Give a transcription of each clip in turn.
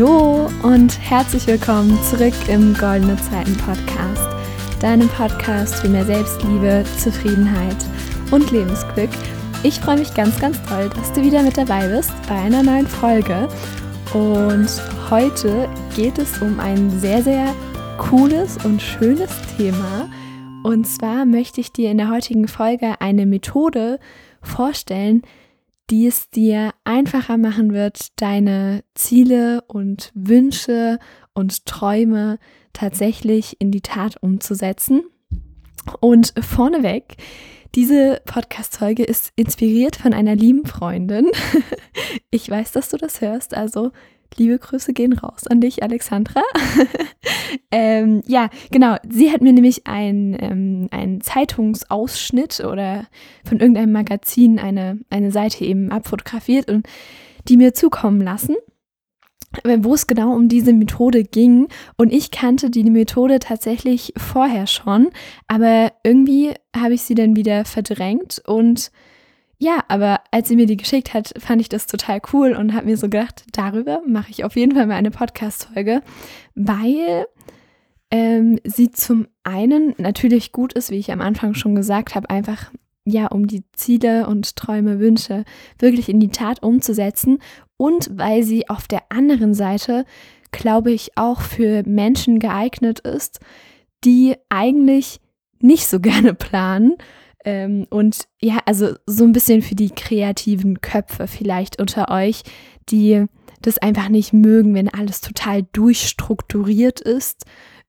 Hallo und herzlich willkommen zurück im Goldene Zeiten Podcast, deinem Podcast für mehr Selbstliebe, Zufriedenheit und Lebensglück. Ich freue mich ganz, ganz toll, dass du wieder mit dabei bist bei einer neuen Folge. Und heute geht es um ein sehr, sehr cooles und schönes Thema. Und zwar möchte ich dir in der heutigen Folge eine Methode vorstellen, die es dir einfacher machen wird, deine Ziele und Wünsche und Träume tatsächlich in die Tat umzusetzen. Und vorneweg, diese Podcast-Folge ist inspiriert von einer lieben Freundin. Ich weiß, dass du das hörst, also liebe Grüße gehen raus an dich, Alexandra. ähm, ja, genau. Sie hat mir nämlich ein, ähm, einen Zeitungsausschnitt oder von irgendeinem Magazin eine, eine Seite eben abfotografiert und die mir zukommen lassen wo es genau um diese Methode ging. Und ich kannte die Methode tatsächlich vorher schon, aber irgendwie habe ich sie dann wieder verdrängt und ja, aber als sie mir die geschickt hat, fand ich das total cool und habe mir so gedacht, darüber mache ich auf jeden Fall mal eine Podcast-Folge, weil ähm, sie zum einen natürlich gut ist, wie ich am Anfang schon gesagt habe, einfach ja, um die Ziele und Träume, Wünsche wirklich in die Tat umzusetzen und weil sie auf der anderen Seite, glaube ich, auch für Menschen geeignet ist, die eigentlich nicht so gerne planen ähm, und ja, also so ein bisschen für die kreativen Köpfe vielleicht unter euch, die das einfach nicht mögen, wenn alles total durchstrukturiert ist.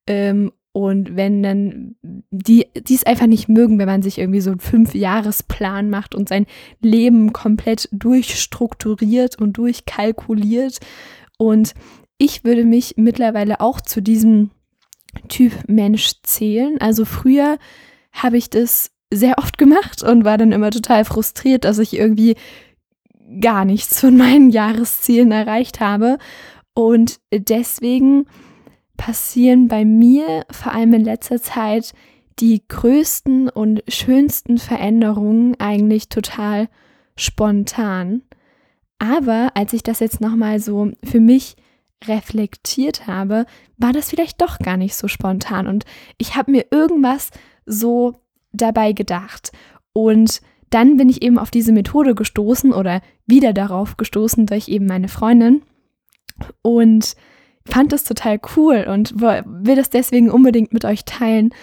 Ähm, und wenn dann die, die es einfach nicht mögen, wenn man sich irgendwie so einen Fünfjahresplan macht und sein Leben komplett durchstrukturiert und durchkalkuliert. Und ich würde mich mittlerweile auch zu diesem Typ Mensch zählen. Also früher habe ich das sehr oft gemacht und war dann immer total frustriert, dass ich irgendwie gar nichts von meinen Jahreszielen erreicht habe. Und deswegen passieren bei mir vor allem in letzter Zeit die größten und schönsten Veränderungen eigentlich total spontan. Aber als ich das jetzt nochmal so für mich reflektiert habe, war das vielleicht doch gar nicht so spontan. Und ich habe mir irgendwas so dabei gedacht. Und dann bin ich eben auf diese Methode gestoßen oder wieder darauf gestoßen durch eben meine Freundin und fand das total cool und will das deswegen unbedingt mit euch teilen,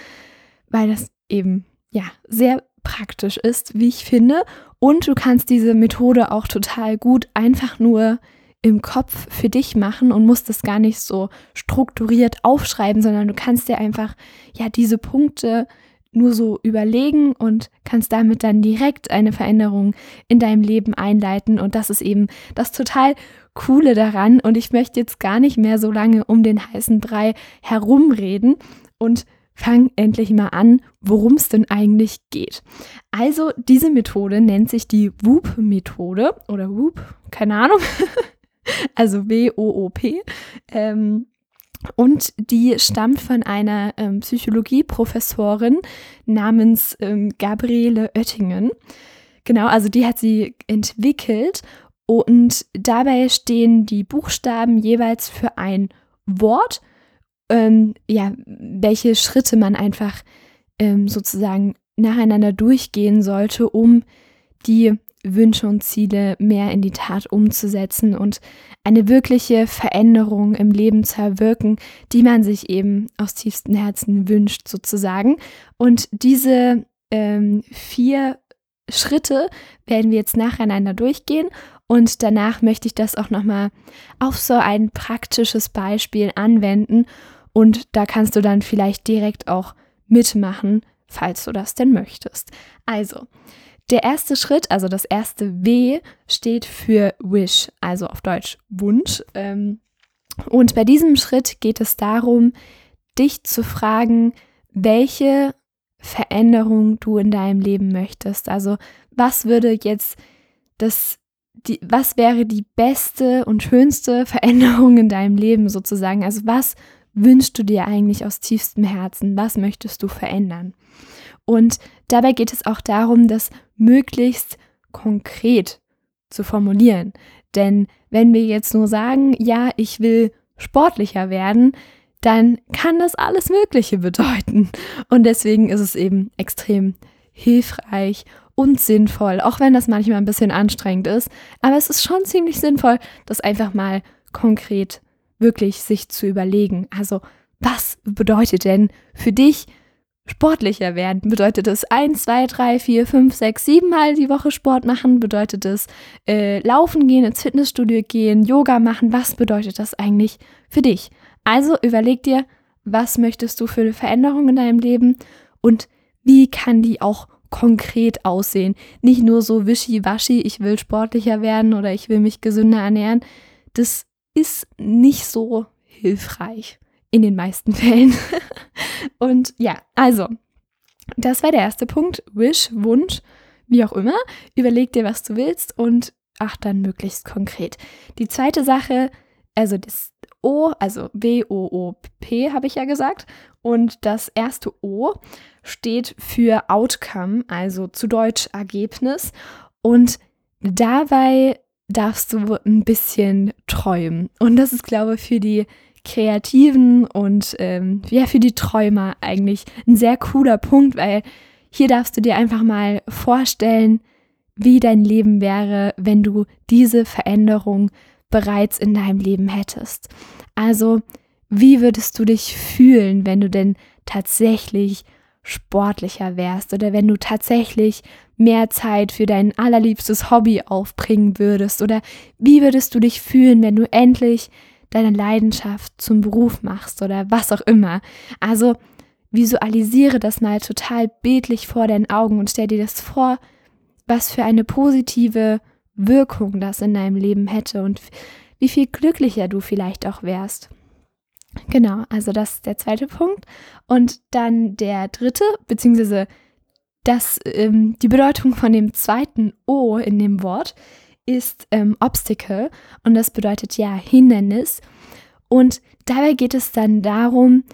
weil das eben ja sehr praktisch ist, wie ich finde. Und du kannst diese Methode auch total gut einfach nur im Kopf für dich machen und musst das gar nicht so strukturiert aufschreiben, sondern du kannst dir einfach ja diese Punkte nur so überlegen und kannst damit dann direkt eine Veränderung in deinem Leben einleiten. Und das ist eben das total Coole daran. Und ich möchte jetzt gar nicht mehr so lange um den heißen Brei herumreden und fang endlich mal an, worum es denn eigentlich geht. Also diese Methode nennt sich die WOOP-Methode oder WOOP, keine Ahnung. also W-O-O-P. Ähm, und die stammt von einer ähm, Psychologieprofessorin namens ähm, Gabriele Oettingen. Genau, also die hat sie entwickelt und dabei stehen die Buchstaben jeweils für ein Wort, ähm, ja, welche Schritte man einfach ähm, sozusagen nacheinander durchgehen sollte, um die Wünsche und Ziele mehr in die Tat umzusetzen und eine wirkliche Veränderung im Leben zu erwirken, die man sich eben aus tiefstem Herzen wünscht, sozusagen. Und diese ähm, vier Schritte werden wir jetzt nacheinander durchgehen und danach möchte ich das auch nochmal auf so ein praktisches Beispiel anwenden und da kannst du dann vielleicht direkt auch mitmachen, falls du das denn möchtest. Also, der erste Schritt, also das erste W, steht für Wish, also auf Deutsch Wunsch. Ähm, und bei diesem Schritt geht es darum, dich zu fragen, welche Veränderung du in deinem Leben möchtest. Also was würde jetzt das, die, was wäre die beste und schönste Veränderung in deinem Leben sozusagen? Also was wünschst du dir eigentlich aus tiefstem Herzen? Was möchtest du verändern? Und dabei geht es auch darum, das möglichst konkret zu formulieren. Denn wenn wir jetzt nur sagen, ja, ich will sportlicher werden, dann kann das alles Mögliche bedeuten. Und deswegen ist es eben extrem hilfreich und sinnvoll, auch wenn das manchmal ein bisschen anstrengend ist. Aber es ist schon ziemlich sinnvoll, das einfach mal konkret wirklich sich zu überlegen. Also, was bedeutet denn für dich sportlicher werden? Bedeutet es 1, 2, 3, 4, 5, 6, 7 Mal die Woche Sport machen? Bedeutet es äh, laufen gehen, ins Fitnessstudio gehen, Yoga machen? Was bedeutet das eigentlich für dich? Also überleg dir, was möchtest du für eine Veränderung in deinem Leben und wie kann die auch konkret aussehen? Nicht nur so wischiwaschi, ich will sportlicher werden oder ich will mich gesünder ernähren. Das ist nicht so hilfreich in den meisten Fällen. Und ja, also, das war der erste Punkt. Wish, Wunsch, wie auch immer. Überleg dir, was du willst und ach dann möglichst konkret. Die zweite Sache, also das O, also W-O-O-P habe ich ja gesagt. Und das erste O steht für Outcome, also zu Deutsch Ergebnis. Und dabei darfst du ein bisschen träumen. Und das ist, glaube ich, für die Kreativen und ähm, ja, für die Träumer eigentlich ein sehr cooler Punkt, weil hier darfst du dir einfach mal vorstellen, wie dein Leben wäre, wenn du diese Veränderung bereits in deinem Leben hättest. Also, wie würdest du dich fühlen, wenn du denn tatsächlich sportlicher wärst oder wenn du tatsächlich mehr Zeit für dein allerliebstes Hobby aufbringen würdest oder wie würdest du dich fühlen, wenn du endlich deine Leidenschaft zum Beruf machst oder was auch immer. Also visualisiere das mal total bildlich vor deinen Augen und stell dir das vor, was für eine positive Wirkung das in deinem Leben hätte und wie viel glücklicher du vielleicht auch wärst. Genau, also das ist der zweite Punkt. Und dann der dritte, beziehungsweise das, ähm, die Bedeutung von dem zweiten O in dem Wort ist ähm, Obstacle und das bedeutet ja Hindernis. Und dabei geht es dann darum,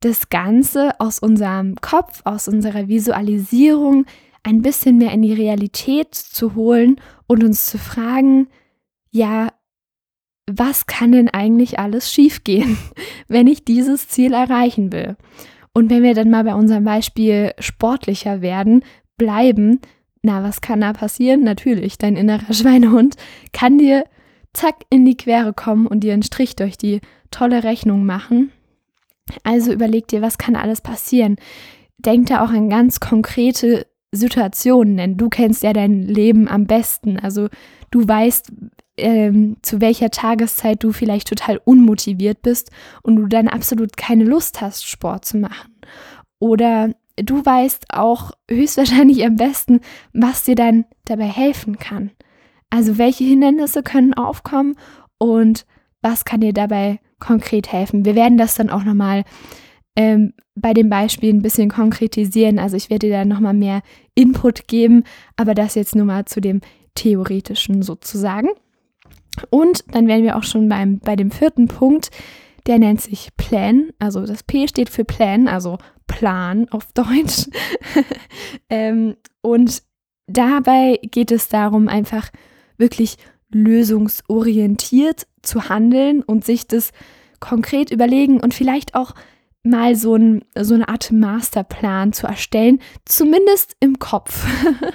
das Ganze aus unserem Kopf, aus unserer Visualisierung ein bisschen mehr in die Realität zu holen und uns zu fragen, ja, was kann denn eigentlich alles schiefgehen, wenn ich dieses Ziel erreichen will? Und wenn wir dann mal bei unserem Beispiel sportlicher werden, bleiben, na, was kann da passieren? Natürlich, dein innerer Schweinehund kann dir zack in die Quere kommen und dir einen Strich durch die tolle Rechnung machen. Also überleg dir, was kann alles passieren? Denk da auch an ganz konkrete Situationen, denn du kennst ja dein Leben am besten. Also du weißt, ähm, zu welcher Tageszeit du vielleicht total unmotiviert bist und du dann absolut keine Lust hast, Sport zu machen. Oder du weißt auch höchstwahrscheinlich am besten, was dir dann dabei helfen kann. Also welche Hindernisse können aufkommen und was kann dir dabei konkret helfen. Wir werden das dann auch nochmal ähm, bei dem Beispiel ein bisschen konkretisieren. Also ich werde dir da nochmal mehr Input geben, aber das jetzt nur mal zu dem theoretischen sozusagen. Und dann wären wir auch schon beim, bei dem vierten Punkt, der nennt sich Plan. Also das P steht für Plan, also Plan auf Deutsch. ähm, und dabei geht es darum, einfach wirklich lösungsorientiert zu handeln und sich das konkret überlegen und vielleicht auch mal so, ein, so eine Art Masterplan zu erstellen, zumindest im Kopf.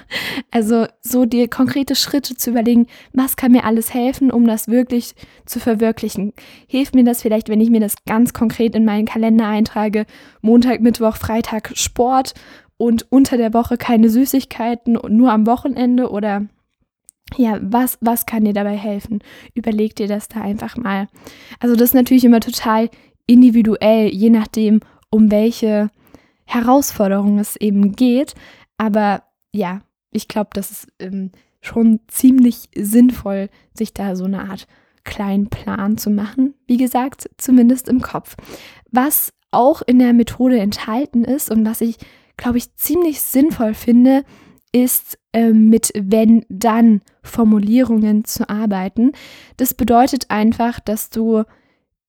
also so dir konkrete Schritte zu überlegen, was kann mir alles helfen, um das wirklich zu verwirklichen. Hilft mir das vielleicht, wenn ich mir das ganz konkret in meinen Kalender eintrage, Montag, Mittwoch, Freitag Sport und unter der Woche keine Süßigkeiten und nur am Wochenende oder ja, was, was kann dir dabei helfen? Überleg dir das da einfach mal. Also das ist natürlich immer total individuell, je nachdem, um welche Herausforderung es eben geht. Aber ja, ich glaube, das ist ähm, schon ziemlich sinnvoll, sich da so eine Art kleinen Plan zu machen. Wie gesagt, zumindest im Kopf. Was auch in der Methode enthalten ist und was ich, glaube ich, ziemlich sinnvoll finde, ist äh, mit wenn-dann Formulierungen zu arbeiten. Das bedeutet einfach, dass du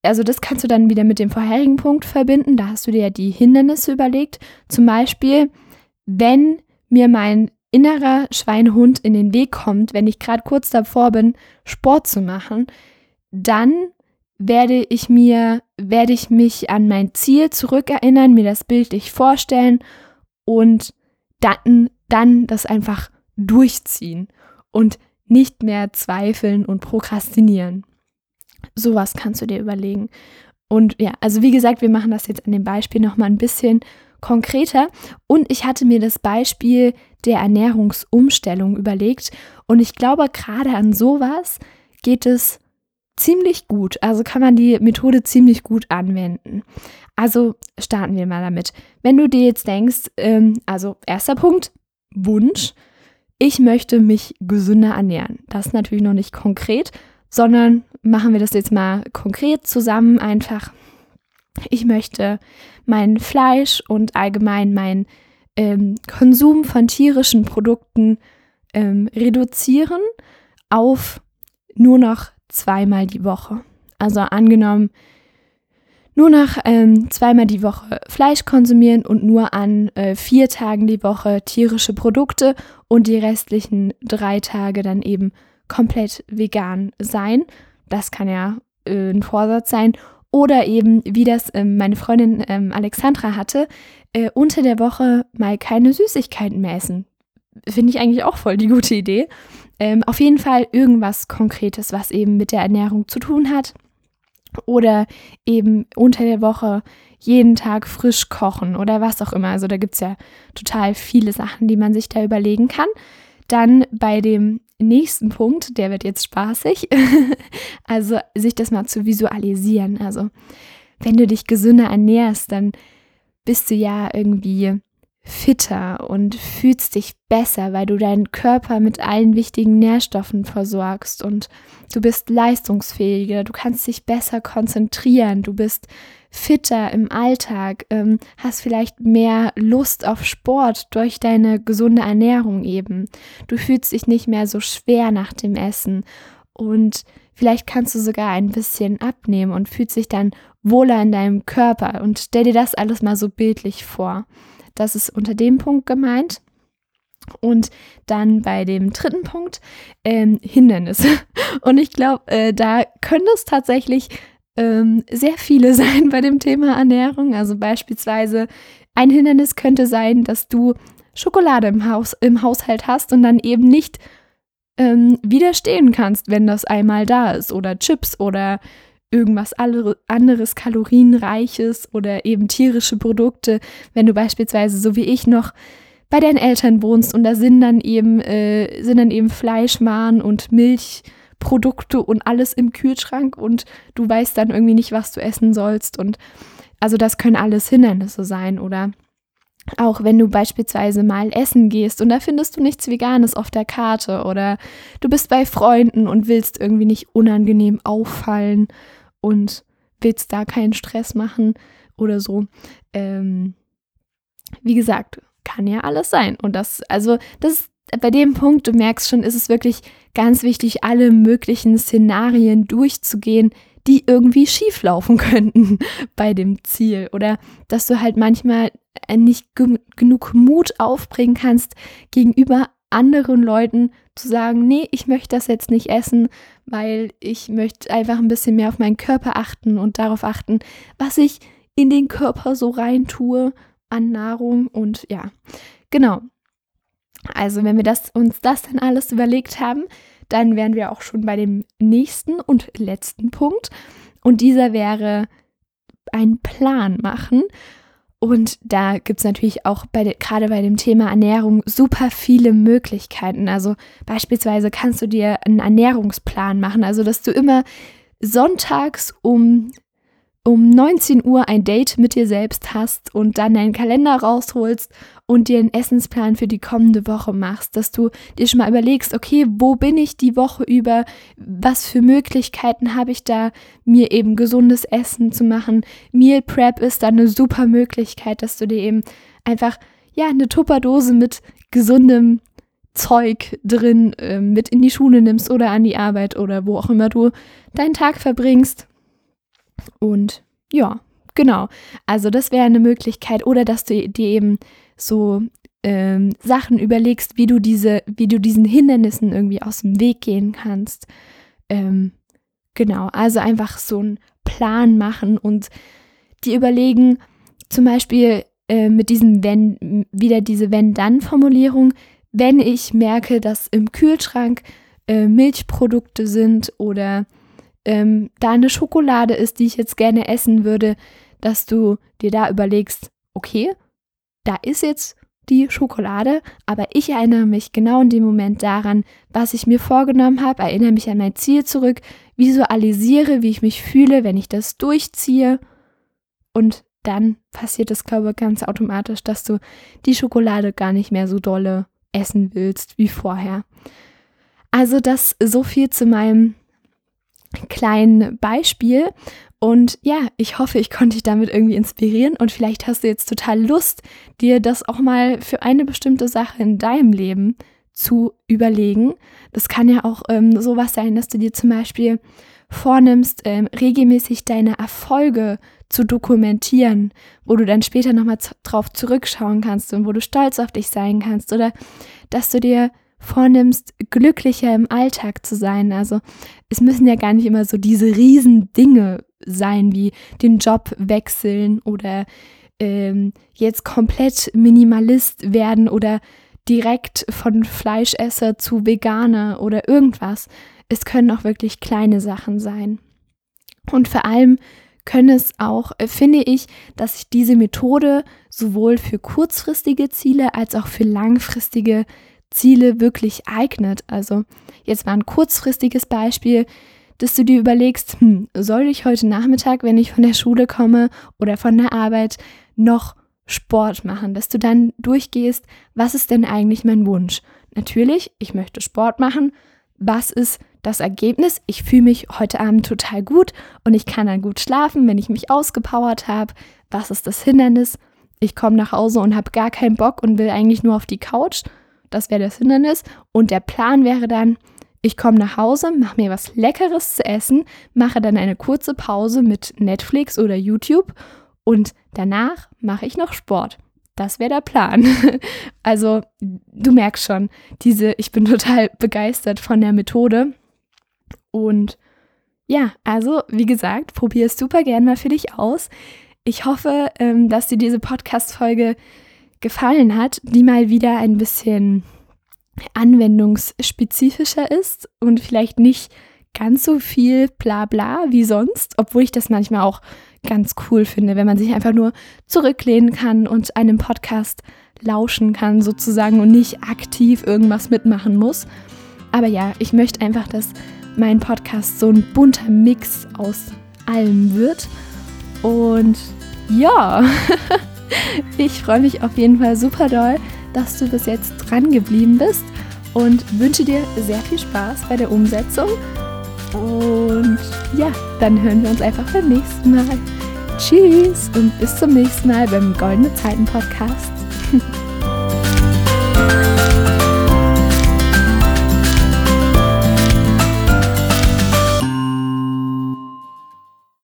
also das kannst du dann wieder mit dem vorherigen Punkt verbinden. Da hast du dir ja die Hindernisse überlegt. Zum Beispiel, wenn mir mein innerer Schweinehund in den Weg kommt, wenn ich gerade kurz davor bin, Sport zu machen, dann werde ich mir, werde ich mich an mein Ziel zurückerinnern, mir das bildlich vorstellen und dann, dann das einfach durchziehen und nicht mehr zweifeln und prokrastinieren. Sowas kannst du dir überlegen. Und ja, also wie gesagt, wir machen das jetzt an dem Beispiel nochmal ein bisschen konkreter. Und ich hatte mir das Beispiel der Ernährungsumstellung überlegt. Und ich glaube, gerade an sowas geht es ziemlich gut. Also kann man die Methode ziemlich gut anwenden. Also starten wir mal damit. Wenn du dir jetzt denkst, ähm, also erster Punkt, Wunsch, ich möchte mich gesünder ernähren. Das ist natürlich noch nicht konkret, sondern machen wir das jetzt mal konkret zusammen einfach. Ich möchte mein Fleisch und allgemein mein ähm, Konsum von tierischen Produkten ähm, reduzieren auf nur noch zweimal die Woche. Also angenommen, nur noch ähm, zweimal die Woche Fleisch konsumieren und nur an äh, vier Tagen die Woche tierische Produkte und die restlichen drei Tage dann eben komplett vegan sein. Das kann ja äh, ein Vorsatz sein. Oder eben, wie das ähm, meine Freundin ähm, Alexandra hatte, äh, unter der Woche mal keine Süßigkeiten mehr essen. Finde ich eigentlich auch voll die gute Idee. Ähm, auf jeden Fall irgendwas Konkretes, was eben mit der Ernährung zu tun hat. Oder eben unter der Woche jeden Tag frisch kochen oder was auch immer. Also da gibt es ja total viele Sachen, die man sich da überlegen kann. Dann bei dem nächsten Punkt, der wird jetzt spaßig, also sich das mal zu visualisieren. Also wenn du dich gesünder ernährst, dann bist du ja irgendwie fitter und fühlst dich besser, weil du deinen Körper mit allen wichtigen Nährstoffen versorgst und du bist leistungsfähiger, du kannst dich besser konzentrieren, du bist fitter im Alltag, ähm, hast vielleicht mehr Lust auf Sport durch deine gesunde Ernährung eben. Du fühlst dich nicht mehr so schwer nach dem Essen und vielleicht kannst du sogar ein bisschen abnehmen und fühlst dich dann wohler in deinem Körper und stell dir das alles mal so bildlich vor. Das ist unter dem Punkt gemeint. Und dann bei dem dritten Punkt ähm, Hindernisse. Und ich glaube, äh, da können es tatsächlich ähm, sehr viele sein bei dem Thema Ernährung. Also beispielsweise ein Hindernis könnte sein, dass du Schokolade im, Haus, im Haushalt hast und dann eben nicht ähm, widerstehen kannst, wenn das einmal da ist. Oder Chips oder irgendwas anderes kalorienreiches oder eben tierische Produkte, wenn du beispielsweise so wie ich noch bei deinen Eltern wohnst und da sind dann eben äh, sind dann eben Fleischwaren und Milchprodukte und alles im Kühlschrank und du weißt dann irgendwie nicht, was du essen sollst und also das können alles Hindernisse sein oder auch wenn du beispielsweise mal essen gehst und da findest du nichts Veganes auf der Karte oder du bist bei Freunden und willst irgendwie nicht unangenehm auffallen und willst da keinen Stress machen oder so. Ähm, wie gesagt, kann ja alles sein. Und das, also, das ist bei dem Punkt, du merkst schon, ist es wirklich ganz wichtig, alle möglichen Szenarien durchzugehen, die irgendwie schief laufen könnten bei dem Ziel. Oder dass du halt manchmal nicht genug Mut aufbringen kannst, gegenüber anderen Leuten zu sagen, nee, ich möchte das jetzt nicht essen, weil ich möchte einfach ein bisschen mehr auf meinen Körper achten und darauf achten, was ich in den Körper so rein tue an Nahrung und ja, genau. Also wenn wir das, uns das dann alles überlegt haben, dann wären wir auch schon bei dem nächsten und letzten Punkt. Und dieser wäre ein Plan machen. Und da gibt es natürlich auch bei gerade bei dem Thema Ernährung super viele Möglichkeiten. Also beispielsweise kannst du dir einen Ernährungsplan machen, also dass du immer sonntags um um 19 Uhr ein Date mit dir selbst hast und dann deinen Kalender rausholst und dir einen Essensplan für die kommende Woche machst, dass du dir schon mal überlegst, okay, wo bin ich die Woche über, was für Möglichkeiten habe ich da, mir eben gesundes Essen zu machen. Meal Prep ist da eine super Möglichkeit, dass du dir eben einfach, ja, eine Tupperdose mit gesundem Zeug drin äh, mit in die Schule nimmst oder an die Arbeit oder wo auch immer du deinen Tag verbringst und ja, genau. Also das wäre eine Möglichkeit. Oder dass du dir eben so ähm, Sachen überlegst, wie du diese, wie du diesen Hindernissen irgendwie aus dem Weg gehen kannst. Ähm, genau, also einfach so einen Plan machen und die überlegen, zum Beispiel äh, mit diesem wenn, wieder diese Wenn-Dann-Formulierung, wenn ich merke, dass im Kühlschrank äh, Milchprodukte sind oder ähm, da eine Schokolade ist, die ich jetzt gerne essen würde, dass du dir da überlegst, okay, da ist jetzt die Schokolade, aber ich erinnere mich genau in dem Moment daran, was ich mir vorgenommen habe, erinnere mich an mein Ziel zurück, visualisiere, wie ich mich fühle, wenn ich das durchziehe und dann passiert es, glaube ich, ganz automatisch, dass du die Schokolade gar nicht mehr so dolle essen willst wie vorher. Also das so viel zu meinem kleinen Beispiel. Und ja, ich hoffe, ich konnte dich damit irgendwie inspirieren und vielleicht hast du jetzt total Lust, dir das auch mal für eine bestimmte Sache in deinem Leben zu überlegen. Das kann ja auch ähm, sowas sein, dass du dir zum Beispiel vornimmst, ähm, regelmäßig deine Erfolge zu dokumentieren, wo du dann später nochmal drauf zurückschauen kannst und wo du stolz auf dich sein kannst oder dass du dir vornimmst, glücklicher im Alltag zu sein. Also es müssen ja gar nicht immer so diese riesen Dinge sein, wie den Job wechseln oder ähm, jetzt komplett Minimalist werden oder direkt von Fleischesser zu Veganer oder irgendwas. Es können auch wirklich kleine Sachen sein. Und vor allem können es auch, äh, finde ich, dass sich diese Methode sowohl für kurzfristige Ziele als auch für langfristige Ziele wirklich eignet. Also jetzt mal ein kurzfristiges Beispiel, dass du dir überlegst, hm, soll ich heute Nachmittag, wenn ich von der Schule komme oder von der Arbeit, noch Sport machen, dass du dann durchgehst, was ist denn eigentlich mein Wunsch? Natürlich, ich möchte Sport machen. Was ist das Ergebnis? Ich fühle mich heute Abend total gut und ich kann dann gut schlafen, wenn ich mich ausgepowert habe. Was ist das Hindernis? Ich komme nach Hause und habe gar keinen Bock und will eigentlich nur auf die Couch. Das wäre das Hindernis. Und der Plan wäre dann, ich komme nach Hause, mache mir was Leckeres zu essen, mache dann eine kurze Pause mit Netflix oder YouTube und danach mache ich noch Sport. Das wäre der Plan. Also, du merkst schon, diese, ich bin total begeistert von der Methode. Und ja, also, wie gesagt, probier es super gern mal für dich aus. Ich hoffe, ähm, dass dir diese Podcast-Folge gefallen hat, die mal wieder ein bisschen anwendungsspezifischer ist und vielleicht nicht ganz so viel Blabla wie sonst, obwohl ich das manchmal auch ganz cool finde, wenn man sich einfach nur zurücklehnen kann und einem Podcast lauschen kann sozusagen und nicht aktiv irgendwas mitmachen muss. Aber ja, ich möchte einfach, dass mein Podcast so ein bunter Mix aus allem wird. Und ja, ich freue mich auf jeden Fall super doll, dass du bis jetzt dran geblieben bist und wünsche dir sehr viel Spaß bei der Umsetzung. Und ja, dann hören wir uns einfach beim nächsten Mal. Tschüss und bis zum nächsten Mal beim Goldene Zeiten Podcast.